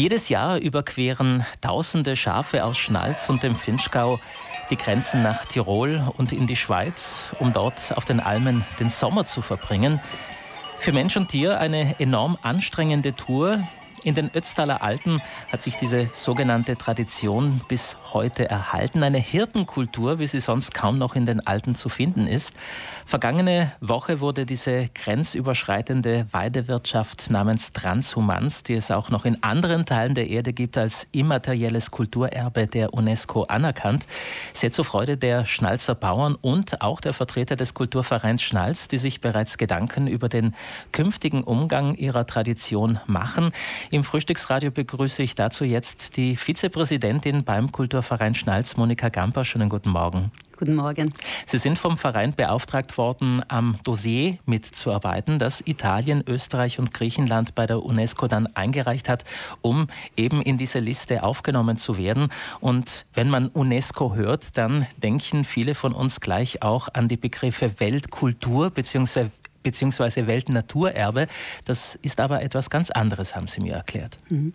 Jedes Jahr überqueren tausende Schafe aus Schnalz und dem Finchgau die Grenzen nach Tirol und in die Schweiz, um dort auf den Almen den Sommer zu verbringen. Für Mensch und Tier eine enorm anstrengende Tour, in den Ötztaler Alpen hat sich diese sogenannte Tradition bis heute erhalten. Eine Hirtenkultur, wie sie sonst kaum noch in den Alpen zu finden ist. Vergangene Woche wurde diese grenzüberschreitende Weidewirtschaft namens Transhumans, die es auch noch in anderen Teilen der Erde gibt, als immaterielles Kulturerbe der UNESCO anerkannt. Sehr zur Freude der Schnalzer Bauern und auch der Vertreter des Kulturvereins Schnalz, die sich bereits Gedanken über den künftigen Umgang ihrer Tradition machen. Im Frühstücksradio begrüße ich dazu jetzt die Vizepräsidentin beim Kulturverein Schnalz, Monika Gamper. Schönen guten Morgen. Guten Morgen. Sie sind vom Verein beauftragt worden, am Dossier mitzuarbeiten, das Italien, Österreich und Griechenland bei der UNESCO dann eingereicht hat, um eben in diese Liste aufgenommen zu werden. Und wenn man UNESCO hört, dann denken viele von uns gleich auch an die Begriffe Weltkultur bzw beziehungsweise Weltnaturerbe. Das ist aber etwas ganz anderes, haben Sie mir erklärt. Mhm.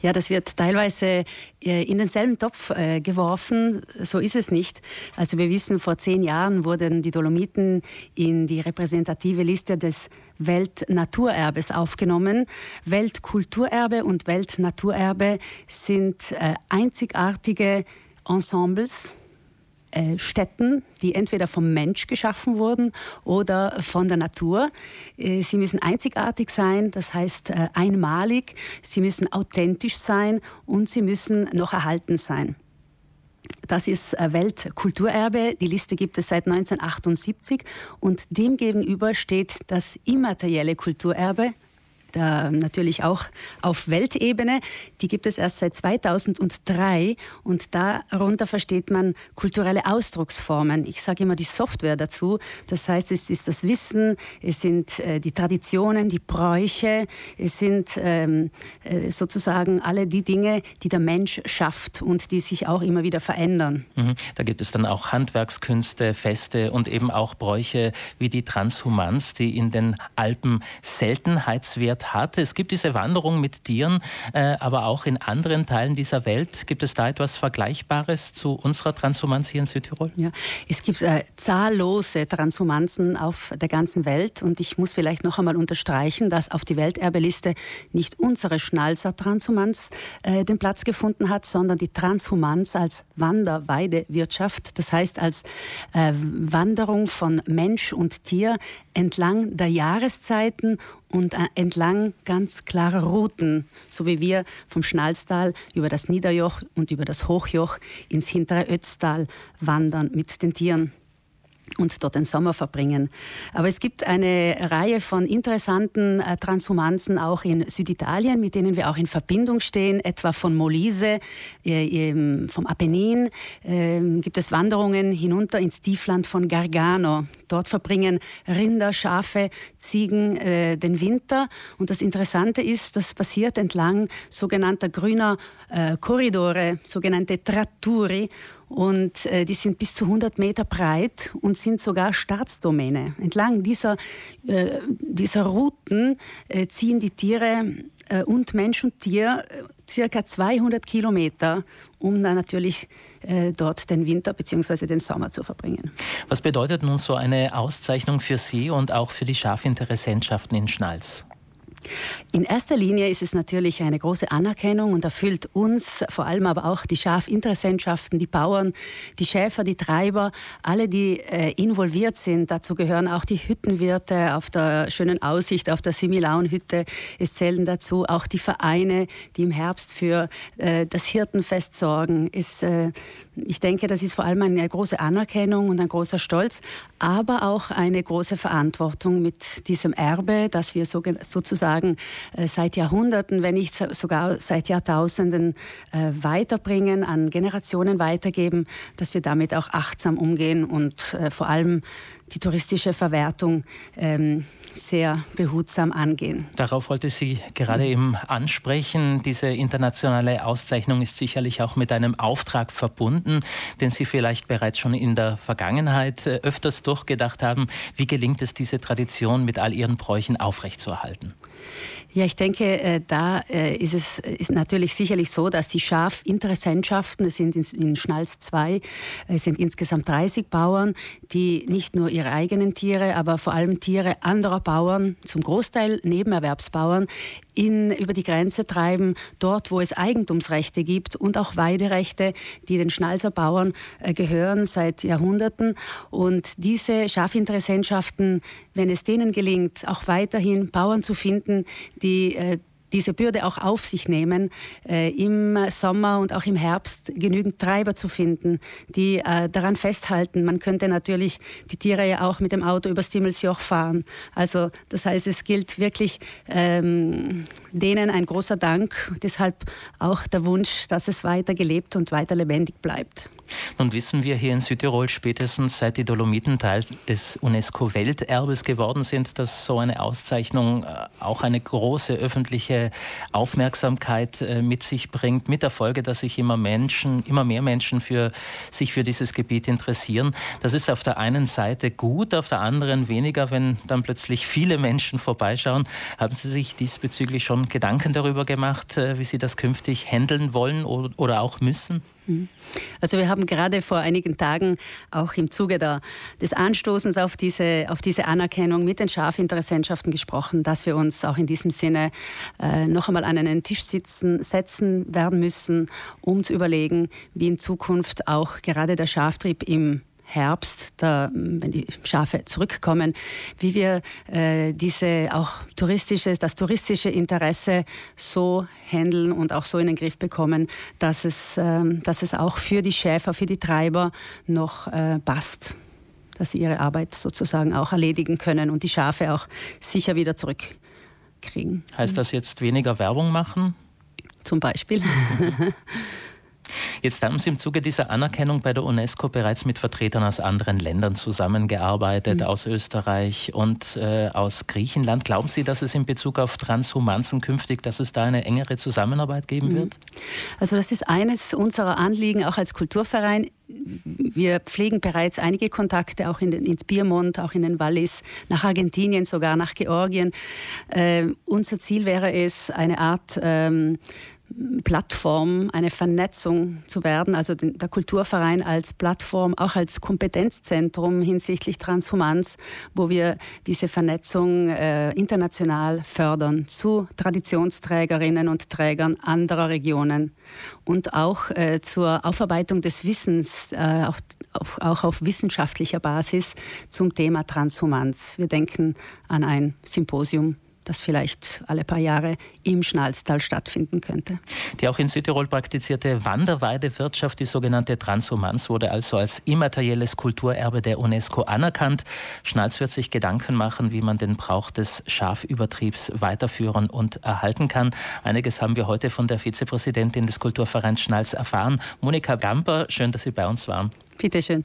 Ja, das wird teilweise äh, in denselben Topf äh, geworfen. So ist es nicht. Also wir wissen, vor zehn Jahren wurden die Dolomiten in die repräsentative Liste des Weltnaturerbes aufgenommen. Weltkulturerbe und Weltnaturerbe sind äh, einzigartige Ensembles, äh, Städten, die entweder vom Mensch geschaffen wurden oder von der Natur. Äh, sie müssen einzigartig sein, das heißt äh, einmalig, sie müssen authentisch sein und sie müssen noch erhalten sein. Das ist Weltkulturerbe. Die Liste gibt es seit 1978 und demgegenüber steht das immaterielle Kulturerbe, da natürlich auch auf Weltebene. Die gibt es erst seit 2003 und darunter versteht man kulturelle Ausdrucksformen. Ich sage immer die Software dazu. Das heißt, es ist das Wissen, es sind äh, die Traditionen, die Bräuche, es sind ähm, äh, sozusagen alle die Dinge, die der Mensch schafft und die sich auch immer wieder verändern. Mhm. Da gibt es dann auch Handwerkskünste, Feste und eben auch Bräuche wie die Transhumans, die in den Alpen Seltenheitswert Wert hat. Es gibt diese Wanderung mit Tieren, äh, aber auch in anderen Teilen dieser Welt. Gibt es da etwas Vergleichbares zu unserer Transhumanz hier in Südtirol? Ja, es gibt äh, zahllose Transhumanzen auf der ganzen Welt und ich muss vielleicht noch einmal unterstreichen, dass auf die Welterbeliste nicht unsere Schnalzer Transhumanz äh, den Platz gefunden hat, sondern die Transhumanz als Wanderweidewirtschaft, das heißt als äh, Wanderung von Mensch und Tier entlang der Jahreszeiten und äh, entlang ganz klarer Routen, so wie wir vom Schnalztal über das Niederjoch und über das Hochjoch ins hintere Ötztal wandern mit den Tieren und dort den Sommer verbringen. Aber es gibt eine Reihe von interessanten äh, Transhumanzen auch in Süditalien, mit denen wir auch in Verbindung stehen, etwa von Molise, äh, vom Apennin äh, gibt es Wanderungen hinunter ins Tiefland von Gargano. Dort verbringen Rinder, Schafe, Ziegen äh, den Winter. Und das Interessante ist, das passiert entlang sogenannter grüner Korridore, sogenannte Tratturi. Und äh, die sind bis zu 100 Meter breit und sind sogar Staatsdomäne. Entlang dieser, äh, dieser Routen äh, ziehen die Tiere äh, und Mensch und Tier äh, circa 200 Kilometer, um dann natürlich äh, dort den Winter bzw. den Sommer zu verbringen. Was bedeutet nun so eine Auszeichnung für Sie und auch für die Schafinteressentschaften in Schnalz? In erster Linie ist es natürlich eine große Anerkennung und erfüllt uns, vor allem aber auch die Schafinteressentschaften, die Bauern, die Schäfer, die Treiber, alle, die äh, involviert sind. Dazu gehören auch die Hüttenwirte auf der schönen Aussicht auf der Similaunhütte. Es zählen dazu auch die Vereine, die im Herbst für äh, das Hirtenfest sorgen. Es, äh, ich denke, das ist vor allem eine große Anerkennung und ein großer Stolz, aber auch eine große Verantwortung mit diesem Erbe, das wir so, sozusagen sagen, äh, seit Jahrhunderten, wenn nicht sogar seit Jahrtausenden äh, weiterbringen, an Generationen weitergeben, dass wir damit auch achtsam umgehen und äh, vor allem die touristische Verwertung ähm, sehr behutsam angehen. Darauf wollte Sie gerade eben ansprechen. Diese internationale Auszeichnung ist sicherlich auch mit einem Auftrag verbunden, den Sie vielleicht bereits schon in der Vergangenheit öfters durchgedacht haben. Wie gelingt es, diese Tradition mit all ihren Bräuchen aufrechtzuerhalten? Ja, ich denke, äh, da äh, ist es ist natürlich sicherlich so, dass die Schafinteressentschaften, es sind in Schnalz zwei, es sind insgesamt 30 Bauern, die nicht nur ihre eigenen Tiere, aber vor allem Tiere anderer Bauern, zum Großteil Nebenerwerbsbauern, in, über die Grenze treiben, dort, wo es Eigentumsrechte gibt und auch Weiderechte, die den Schnalzer Bauern äh, gehören seit Jahrhunderten. Und diese Schafinteressentschaften, wenn es denen gelingt, auch weiterhin Bauern zu finden, die äh, diese Bürde auch auf sich nehmen, äh, im Sommer und auch im Herbst genügend Treiber zu finden, die äh, daran festhalten. Man könnte natürlich die Tiere ja auch mit dem Auto übers Timmelsjoch fahren. Also das heißt, es gilt wirklich ähm, denen ein großer Dank, deshalb auch der Wunsch, dass es weiter gelebt und weiter lebendig bleibt. Nun wissen wir hier in Südtirol spätestens seit die Dolomiten Teil des UNESCO-Welterbes geworden sind, dass so eine Auszeichnung äh, auch eine große öffentliche Aufmerksamkeit äh, mit sich bringt, mit der Folge, dass sich immer Menschen, immer mehr Menschen für, sich für dieses Gebiet interessieren. Das ist auf der einen Seite gut, auf der anderen weniger, wenn dann plötzlich viele Menschen vorbeischauen. Haben Sie sich diesbezüglich schon Gedanken darüber gemacht, äh, wie Sie das künftig handeln wollen oder auch müssen? Mhm. Also wir haben gerade vor einigen Tagen auch im Zuge der, des Anstoßens auf diese, auf diese Anerkennung mit den Schafinteressentschaften gesprochen, dass wir uns auch in diesem Sinne äh, noch einmal an einen Tisch sitzen, setzen werden müssen, um zu überlegen, wie in Zukunft auch gerade der Schaftrieb im Herbst, da, wenn die Schafe zurückkommen, wie wir äh, diese auch touristische, das touristische Interesse so handeln und auch so in den Griff bekommen, dass es, äh, dass es auch für die Schäfer, für die Treiber noch äh, passt, dass sie ihre Arbeit sozusagen auch erledigen können und die Schafe auch sicher wieder zurückkriegen. Heißt das jetzt weniger Werbung machen? Zum Beispiel. Jetzt haben Sie im Zuge dieser Anerkennung bei der UNESCO bereits mit Vertretern aus anderen Ländern zusammengearbeitet, mhm. aus Österreich und äh, aus Griechenland. Glauben Sie, dass es in Bezug auf Transhumanzen künftig, dass es da eine engere Zusammenarbeit geben mhm. wird? Also das ist eines unserer Anliegen, auch als Kulturverein. Wir pflegen bereits einige Kontakte auch in den, ins Piemont, auch in den Wallis, nach Argentinien, sogar nach Georgien. Äh, unser Ziel wäre es, eine Art ähm, Plattform, eine Vernetzung zu werden, also der Kulturverein als Plattform, auch als Kompetenzzentrum hinsichtlich Transhumanz, wo wir diese Vernetzung äh, international fördern zu Traditionsträgerinnen und Trägern anderer Regionen und auch äh, zur Aufarbeitung des Wissens, äh, auch, auch, auch auf wissenschaftlicher Basis zum Thema Transhumanz. Wir denken an ein Symposium das vielleicht alle paar Jahre im Schnalztal stattfinden könnte. Die auch in Südtirol praktizierte Wanderweidewirtschaft, die sogenannte Transhumanz, wurde also als immaterielles Kulturerbe der UNESCO anerkannt. Schnalz wird sich Gedanken machen, wie man den Brauch des Schafübertriebs weiterführen und erhalten kann. Einiges haben wir heute von der Vizepräsidentin des Kulturvereins Schnalz erfahren. Monika Gamper, schön, dass Sie bei uns waren. Bitte schön.